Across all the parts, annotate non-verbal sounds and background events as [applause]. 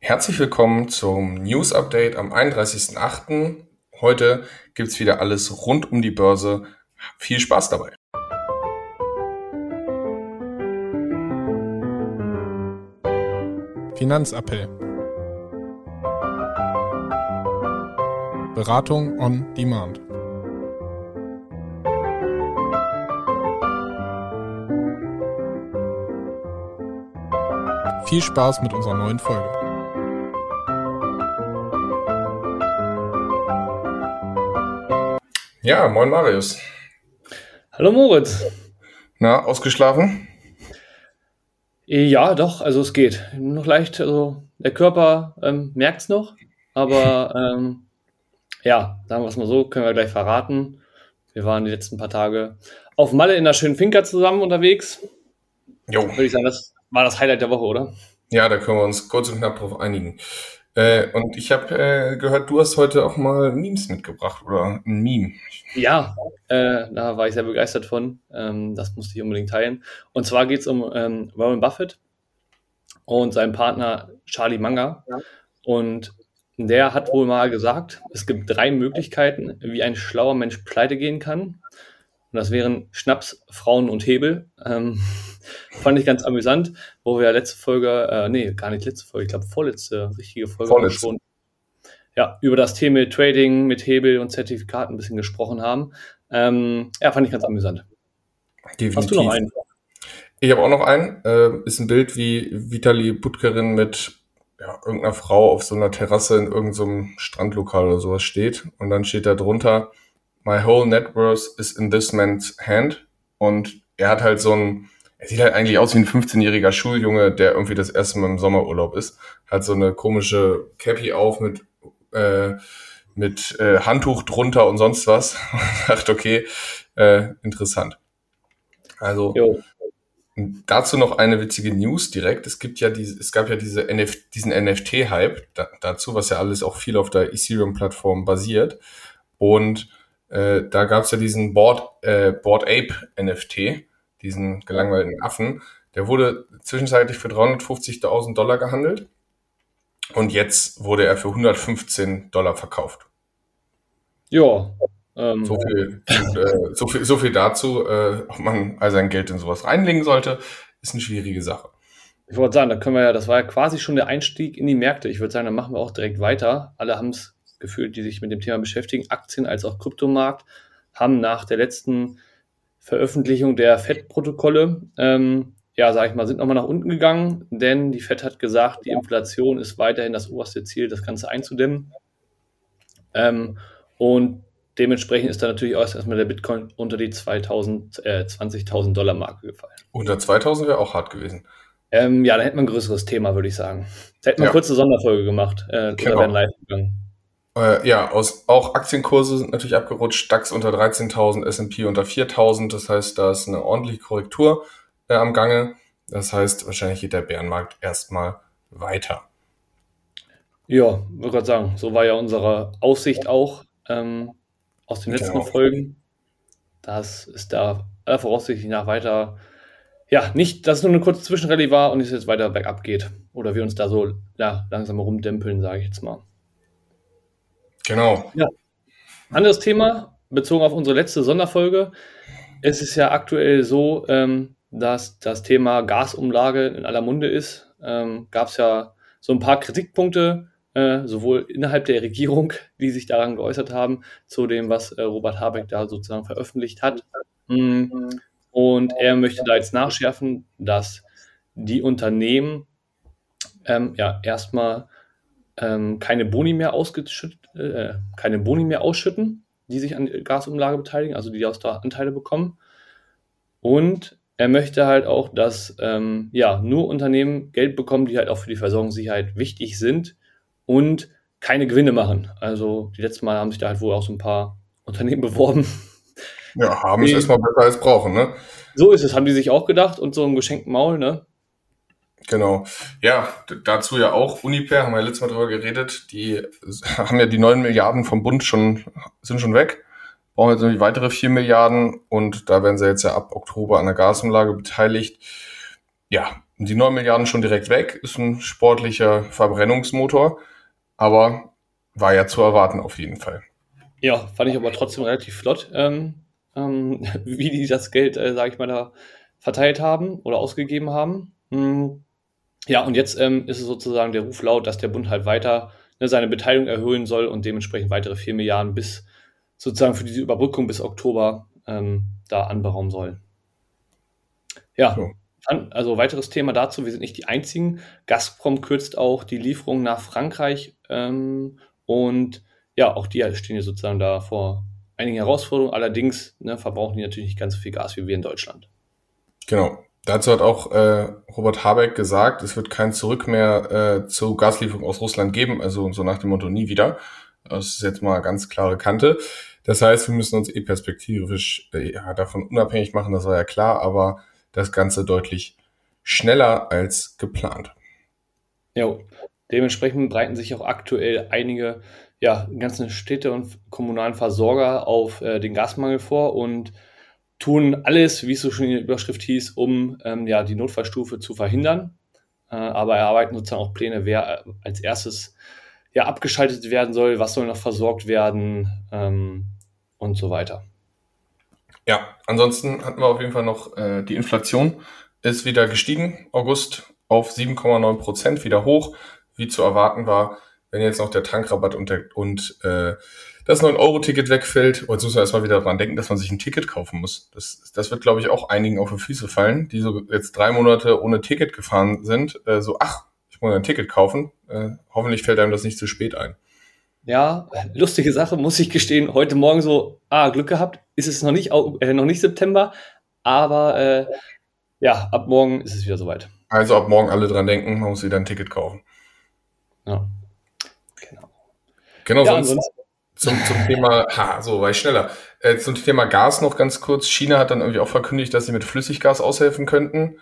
Herzlich willkommen zum News Update am 31.08. Heute gibt's wieder alles rund um die Börse. Viel Spaß dabei. Finanzappell. Beratung on Demand. Viel Spaß mit unserer neuen Folge. Ja, moin Marius. Hallo Moritz. Na, ausgeschlafen? Ja, doch, also es geht. Noch leicht, also der Körper ähm, merkt es noch, aber [laughs] ähm, ja, sagen wir es mal so, können wir gleich verraten. Wir waren die letzten paar Tage auf Malle in der schönen Finca zusammen unterwegs. Jo. Würde ich sagen, das war das Highlight der Woche, oder? Ja, da können wir uns kurz und knapp drauf einigen. Äh, und ich habe äh, gehört, du hast heute auch mal Memes mitgebracht oder ein Meme. Ja, äh, da war ich sehr begeistert von. Ähm, das musste ich unbedingt teilen. Und zwar geht es um ähm, Warren Buffett und seinen Partner Charlie Munger. Ja. Und der hat wohl mal gesagt, es gibt drei Möglichkeiten, wie ein schlauer Mensch pleite gehen kann. Und das wären Schnaps, Frauen und Hebel. Ähm, Fand ich ganz amüsant, wo wir letzte Folge, äh, nee, gar nicht letzte Folge, ich glaube vorletzte richtige Folge Vorletzte. schon ja, über das Thema Trading mit Hebel und Zertifikaten ein bisschen gesprochen haben. Ähm, ja, fand ich ganz amüsant. Definitiv. Hast du noch einen? Ich habe auch noch einen. Äh, ist ein Bild, wie Vitali Butkerin mit ja, irgendeiner Frau auf so einer Terrasse in irgendeinem Strandlokal oder sowas steht. Und dann steht da drunter, My whole net worth is in this man's hand. Und er hat halt so ein, er sieht halt eigentlich aus wie ein 15-jähriger Schuljunge, der irgendwie das erste Mal im Sommerurlaub ist. Hat so eine komische Cappy auf mit, äh, mit äh, Handtuch drunter und sonst was. Und [laughs] sagt, okay, äh, interessant. Also Jo. dazu noch eine witzige News direkt. Es gibt ja diese, es gab ja diese NF, diesen NFT-Hype da, dazu, was ja alles auch viel auf der Ethereum-Plattform basiert. Und äh, da gab es ja diesen Board, äh, Board Ape NFT, diesen gelangweilten Affen. Der wurde zwischenzeitlich für 350.000 Dollar gehandelt und jetzt wurde er für 115 Dollar verkauft. Ja. Ähm, So viel, äh, so viel, so viel dazu, äh, ob man all sein Geld in sowas reinlegen sollte, ist eine schwierige Sache. Ich wollte sagen, da können wir ja, das war ja quasi schon der Einstieg in die Märkte. Ich würde sagen, dann machen wir auch direkt weiter. Alle haben es gefühlt, die sich mit dem Thema beschäftigen, Aktien als auch Kryptomarkt, haben nach der letzten Veröffentlichung der FED-Protokolle, ähm, ja, sage ich mal, sind nochmal nach unten gegangen, denn die FED hat gesagt, die Inflation ist weiterhin das oberste Ziel, das Ganze einzudämmen. Ähm, und dementsprechend ist da natürlich auch erstmal der Bitcoin unter die 2000, äh, 20.000 Dollar Marke gefallen. Unter 2000 wäre auch hart gewesen. Ähm, ja, dann hätten wir ein größeres Thema, würde ich sagen. Da hätten wir Ja. eine kurze Sonderfolge gemacht, äh, Genau. oder wären live gegangen. Äh, ja, aus, auch Aktienkurse sind natürlich abgerutscht. DAX unter 13.000, S&P unter 4.000. Das heißt, da ist eine ordentliche Korrektur äh, am Gange. Das heißt, wahrscheinlich geht der Bärenmarkt erstmal weiter. Ja, würde gerade sagen, so war ja unsere Aussicht auch ähm, aus den letzten Genau. Folgen. Das ist da aller Voraussicht nach weiter, ja, nicht, dass es nur eine kurze Zwischenrallye war und es jetzt weiter bergab geht. Oder wir uns da so ja, langsam rumdempeln, sage ich jetzt mal. Genau. Anderes Thema, bezogen auf unsere letzte Sonderfolge. Es ist ja aktuell so, ähm, dass das Thema Gasumlage in aller Munde ist. Ähm, Gab es ja so ein paar Kritikpunkte, äh, sowohl innerhalb der Regierung, [laughs] die sich daran geäußert haben, zu dem, was äh, Robert Habeck da sozusagen veröffentlicht hat. Mm. Und er möchte da jetzt nachschärfen, dass die Unternehmen ähm, ja erstmal ähm, keine Boni mehr ausgeschüttet, äh, keine Boni mehr ausschütten, die sich an der Gasumlage beteiligen, also die aus der Anteile bekommen. Und er möchte halt auch, dass ähm, ja nur Unternehmen Geld bekommen, die halt auch für die Versorgungssicherheit wichtig sind und keine Gewinne machen. Also die letzten Mal haben sich da halt wohl auch so ein paar [laughs] Unternehmen beworben. Ja, haben es erstmal besser als brauchen, ne? So ist es, haben die sich auch gedacht und so im geschenkten Maul, ne? Genau. Ja, dazu ja auch Uniper, haben wir ja letztes Mal drüber geredet, die [laughs] haben ja die 9 Milliarden vom Bund schon, sind schon weg, brauchen jetzt irgendwie weitere 4 Milliarden und da werden sie jetzt ja ab Oktober an der Gasumlage beteiligt. Ja, die 9 Milliarden schon direkt weg, ist ein sportlicher Verbrennungsmotor, aber war ja zu erwarten auf jeden Fall. Ja, fand ich aber trotzdem relativ flott, ähm, ähm, [laughs] wie die das Geld, äh, sage ich mal, da verteilt haben oder ausgegeben haben. Hm. Ja, und jetzt ähm, ist es sozusagen der Ruf laut, dass der Bund halt weiter ne, seine Beteiligung erhöhen soll und dementsprechend weitere 4 Milliarden bis sozusagen für diese Überbrückung bis Oktober ähm, da anberaumen soll. Ja, so. dann, also weiteres Thema dazu, wir sind nicht die einzigen. Gazprom kürzt auch die Lieferung nach Frankreich ähm, und ja, auch die stehen ja sozusagen da vor einigen Herausforderungen. Allerdings ne, verbrauchen die natürlich nicht ganz so viel Gas wie wir in Deutschland. Genau. Dazu hat auch äh, Robert Habeck gesagt, es wird kein Zurück mehr äh, zur Gaslieferung aus Russland geben, also so nach dem Motto nie wieder. Das ist jetzt mal ganz klare Kante. Das heißt, wir müssen uns eh perspektivisch äh, ja, davon unabhängig machen, das war ja klar, aber das Ganze deutlich schneller als geplant. Ja, dementsprechend breiten sich auch aktuell einige ja, ganzen Städte und kommunalen Versorger auf äh, den Gasmangel vor und tun alles, wie es so schon in der Überschrift hieß, um ähm, ja, die Notfallstufe zu verhindern. Äh, aber erarbeiten sozusagen auch Pläne, wer äh, als erstes ja, abgeschaltet werden soll, was soll noch versorgt werden ähm, und so weiter. Ja, ansonsten hatten wir auf jeden Fall noch äh, die Inflation ist wieder gestiegen, August auf 7,9 Prozent wieder hoch, wie zu erwarten war wenn jetzt noch der Tankrabatt und, der, und äh, das 9-Euro-Ticket wegfällt, jetzt muss man erstmal wieder dran denken, dass man sich ein Ticket kaufen muss. Das, das wird, glaube ich, auch einigen auf die Füße fallen, die so jetzt drei Monate ohne Ticket gefahren sind. Äh, so, ach, ich muss ein Ticket kaufen. Äh, hoffentlich fällt einem das nicht zu spät ein. Ja, lustige Sache, muss ich gestehen. Heute Morgen so, ah, Glück gehabt, ist es noch nicht, äh, noch nicht September, aber äh, ja, ab morgen ist es wieder soweit. Also ab morgen alle dran denken, man muss wieder ein Ticket kaufen. Ja. Genau, ja, sonst zum, zum Thema, ha, so war ich schneller. Äh, zum Thema Gas noch ganz kurz. China hat dann irgendwie auch verkündigt, dass sie mit Flüssiggas aushelfen könnten.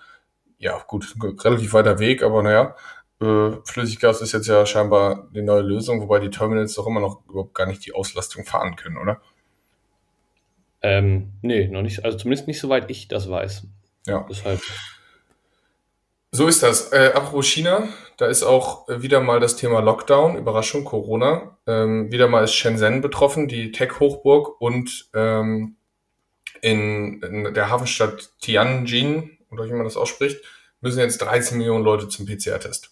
Ja, gut, relativ weiter Weg, aber naja, äh, Flüssiggas ist jetzt ja scheinbar die neue Lösung, wobei die Terminals doch immer noch überhaupt gar nicht die Auslastung fahren können, oder? Ähm, nee, noch nicht, also zumindest nicht soweit ich das weiß. Ja. Deshalb. So ist das. Äh, apropos China, da ist auch äh, wieder mal das Thema Lockdown, Überraschung, Corona. Ähm, wieder mal ist Shenzhen betroffen, die Tech-Hochburg und ähm, in, in der Hafenstadt Tianjin, oder wie man das ausspricht, müssen jetzt 13 Millionen Leute zum PCR-Test.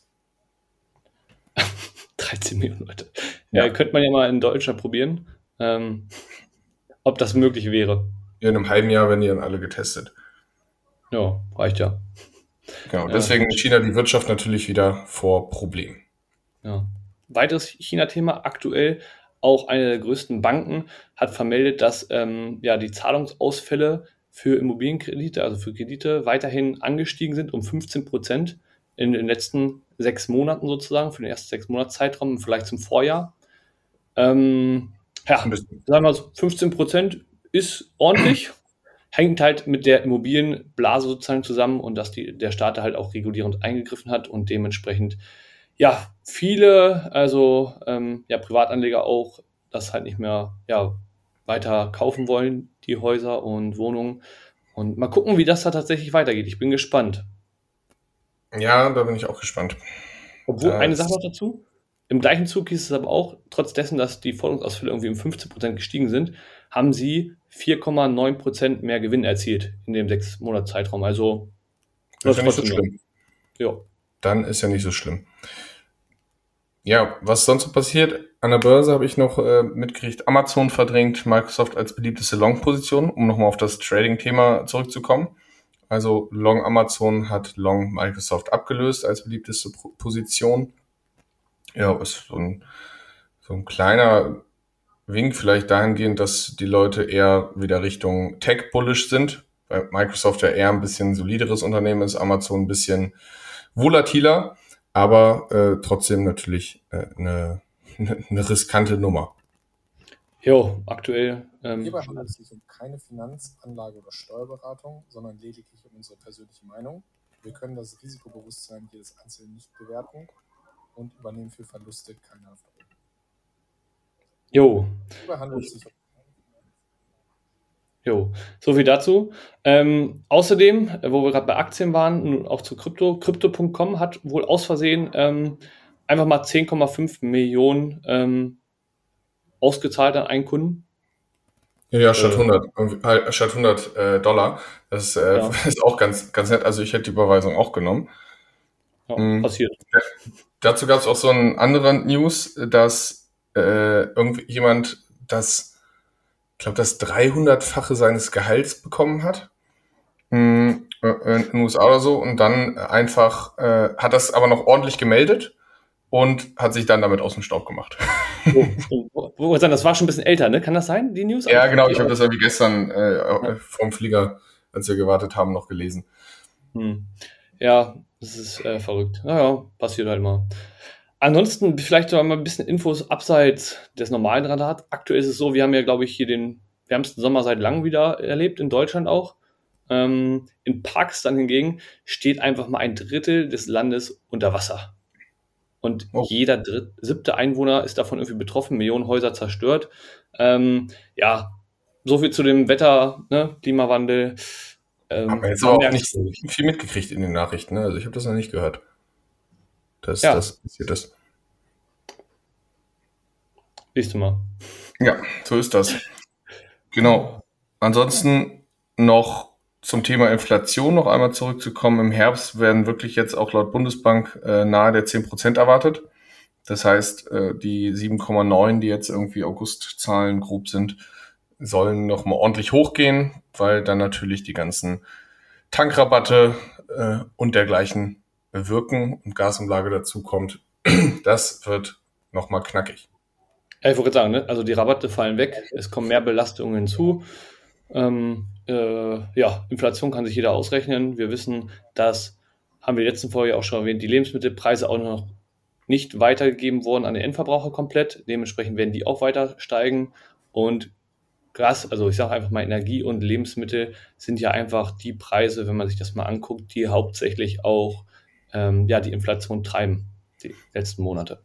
13 [laughs] Millionen Leute. Ja, ja, könnte man ja mal in Deutschland probieren, ähm, ob das möglich wäre. in einem halben Jahr werden die dann alle getestet. Ja, reicht ja. Genau, deswegen ja. China die Wirtschaft natürlich wieder vor Problemen. Ja. Weiteres China-Thema aktuell, auch eine der größten Banken hat vermeldet, dass ähm, ja, die Zahlungsausfälle für Immobilienkredite, also für Kredite, weiterhin angestiegen sind um 15 Prozent in den letzten sechs Monaten sozusagen, für den ersten sechs Monatszeitraum vielleicht zum Vorjahr. Ähm, ja, sagen wir mal, 15 Prozent ist ordentlich hängt halt mit der Immobilienblase sozusagen zusammen und dass die, der Staat halt auch regulierend eingegriffen hat und dementsprechend ja viele, also ähm, ja Privatanleger auch, das halt nicht mehr ja weiter kaufen wollen, die Häuser und Wohnungen. Und mal gucken, wie das da tatsächlich weitergeht. Ich bin gespannt. Ja, da bin ich auch gespannt. Obwohl, das eine Sache noch dazu. Im gleichen Zug hieß es aber auch, trotz dessen, dass die Forderungsausfälle irgendwie um 15% gestiegen sind, haben sie 4,9% mehr Gewinn erzielt in dem sechs Monats Zeitraum. Also das ist ja nicht so schlimm. Ja. Dann ist ja nicht so schlimm. Ja, was sonst so passiert? An der Börse habe ich noch äh, mitgekriegt, Amazon verdrängt Microsoft als beliebteste Long-Position, um nochmal auf das Trading-Thema zurückzukommen. Also Long Amazon hat Long Microsoft abgelöst als beliebteste Position. Ja, ist so ein, so ein kleiner Wink vielleicht dahingehend, dass die Leute eher wieder Richtung Tech-bullish sind, weil Microsoft ja eher ein bisschen solideres Unternehmen ist, Amazon ein bisschen volatiler, aber äh, trotzdem natürlich äh, eine, [laughs] eine riskante Nummer. Jo, aktuell. Ähm, Hierbei handelt es sich um keine Finanzanlage oder Steuerberatung, sondern lediglich um unsere persönliche Meinung. Wir können das Risikobewusstsein jedes Einzelnen nicht bewerten und übernehmen für Verluste keine Haftung. Jo. Jo, so viel dazu. Ähm, außerdem, äh, wo wir gerade bei Aktien waren, auch zu Krypto, Crypto.com hat wohl aus Versehen ähm, einfach mal 10,5 Millionen ähm, ausgezahlt an einen Kunden. Ja, ja statt 100, äh, statt 100 äh, Dollar. Das äh, ja. [laughs] ist auch ganz, ganz nett. Also ich hätte die Überweisung auch genommen. Ja, mhm. passiert. Dazu gab es auch so einen anderen News, dass äh, irgendjemand das, ich glaube, das 300-fache seines Gehalts bekommen hat hm, äh, in den USA oder so und dann einfach äh, hat das aber noch ordentlich gemeldet und hat sich dann damit aus dem Staub gemacht. Oh, [laughs] oh, das war schon ein bisschen älter, ne? Kann das sein, die News? Ja, genau. Ich habe das ja wie gestern äh, vom Flieger, als wir gewartet haben, noch gelesen. Hm. Ja, das ist äh, verrückt. Naja, passiert halt mal. Ansonsten vielleicht noch mal ein bisschen Infos abseits des normalen Radars. Aktuell ist es so, wir haben ja, glaube ich, hier den wärmsten Sommer seit langem wieder erlebt, in Deutschland auch. Ähm, in Pakistan hingegen steht einfach mal ein Drittel des Landes unter Wasser. Und oh. jeder dritt, siebte Einwohner ist davon irgendwie betroffen, Millionen Häuser zerstört. Ähm, ja, so viel zu dem Wetter, ne, Klimawandel. Ähm, haben wir jetzt aber auch nicht so viel mitgekriegt in den Nachrichten. Ne? Also ich habe das noch nicht gehört, dass ja. das passiert ist. Siehst du mal. Ja, so ist das. Genau. Ansonsten noch zum Thema Inflation noch einmal zurückzukommen. Im Herbst werden wirklich jetzt auch laut Bundesbank äh, nahe der 10 Prozent erwartet. Das heißt, äh, die 7,9, die jetzt irgendwie Augustzahlen grob sind, sollen nochmal ordentlich hochgehen, weil dann natürlich die ganzen Tankrabatte äh, und dergleichen wirken und Gasumlage dazu kommt. Das wird nochmal knackig. Ja, ich wollte sagen, ne? also die Rabatte fallen weg, es kommen mehr Belastungen hinzu. Ähm, äh, ja, Inflation kann sich jeder ausrechnen. Wir wissen, dass, haben wir in der letzten Folge auch schon erwähnt, die Lebensmittelpreise auch noch nicht weitergegeben wurden an den Endverbraucher komplett. Dementsprechend werden die auch weiter steigen. Und Gas, also ich sage einfach mal Energie und Lebensmittel sind ja einfach die Preise, wenn man sich das mal anguckt, die hauptsächlich auch ähm, ja, die Inflation treiben, die letzten Monate.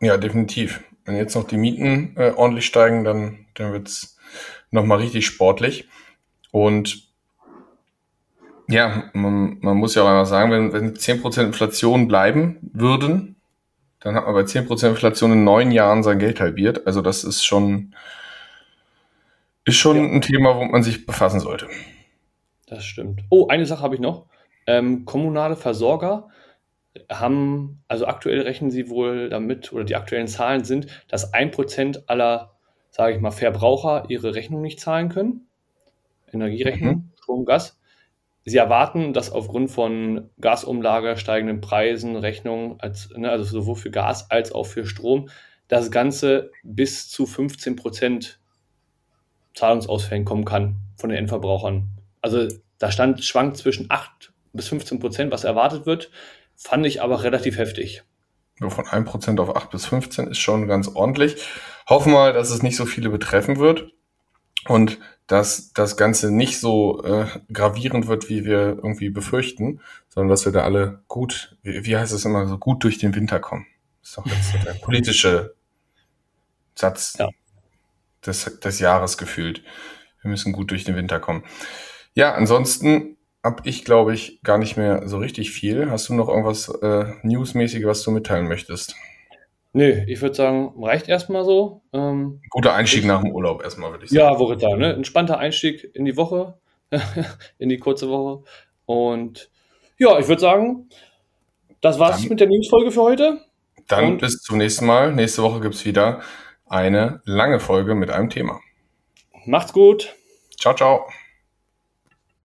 Ja, definitiv. Wenn jetzt noch die Mieten äh, ordentlich steigen, dann, dann wird es nochmal richtig sportlich. Und ja, man, man muss ja auch einmal sagen, wenn, wenn 10% Inflation bleiben würden, dann hat man bei 10% Inflation in neun Jahren sein Geld halbiert. Also das ist schon, ist schon ja. ein Thema, wo man sich befassen sollte. Das stimmt. Oh, eine Sache habe ich noch. Ähm, kommunale Versorger haben, also aktuell rechnen sie wohl damit, oder die aktuellen Zahlen sind, dass ein Prozent aller, sage ich mal, Verbraucher ihre Rechnung nicht zahlen können. Energierechnung, mhm. Strom, Gas. Sie erwarten, dass aufgrund von Gasumlage, steigenden Preisen, Rechnungen, als, ne, also sowohl für Gas als auch für Strom, das Ganze bis zu 15 Prozent Zahlungsausfällen kommen kann von den Endverbrauchern. Also da stand, schwankt zwischen 8 bis 15 Prozent, was erwartet wird, fand ich aber relativ heftig. Nur von 1 Prozent auf 8 bis 15 ist schon ganz ordentlich. Hoffen wir mal, dass es nicht so viele betreffen wird und dass das Ganze nicht so äh, gravierend wird, wie wir irgendwie befürchten, sondern dass wir da alle gut, wie, wie heißt es immer, so gut durch den Winter kommen. Das ist doch jetzt der [laughs] politische Satz ja. des, des Jahres gefühlt. Wir müssen gut durch den Winter kommen. Ja, ansonsten habe ich, glaube ich, gar nicht mehr so richtig viel. Hast du noch irgendwas äh, Newsmäßiges, was du mitteilen möchtest? Nö, ich würde sagen, reicht erstmal so. Ähm, Guter Einstieg ich, nach dem Urlaub erstmal, würde ich sagen. Ja, sagen, ne? Entspannter Einstieg in die Woche, [laughs] in die kurze Woche. Und ja, ich würde sagen, das war's dann, mit der Newsfolge für heute. Dann Und bis zum nächsten Mal. Nächste Woche gibt's wieder eine lange Folge mit einem Thema. Macht's gut. Ciao, ciao.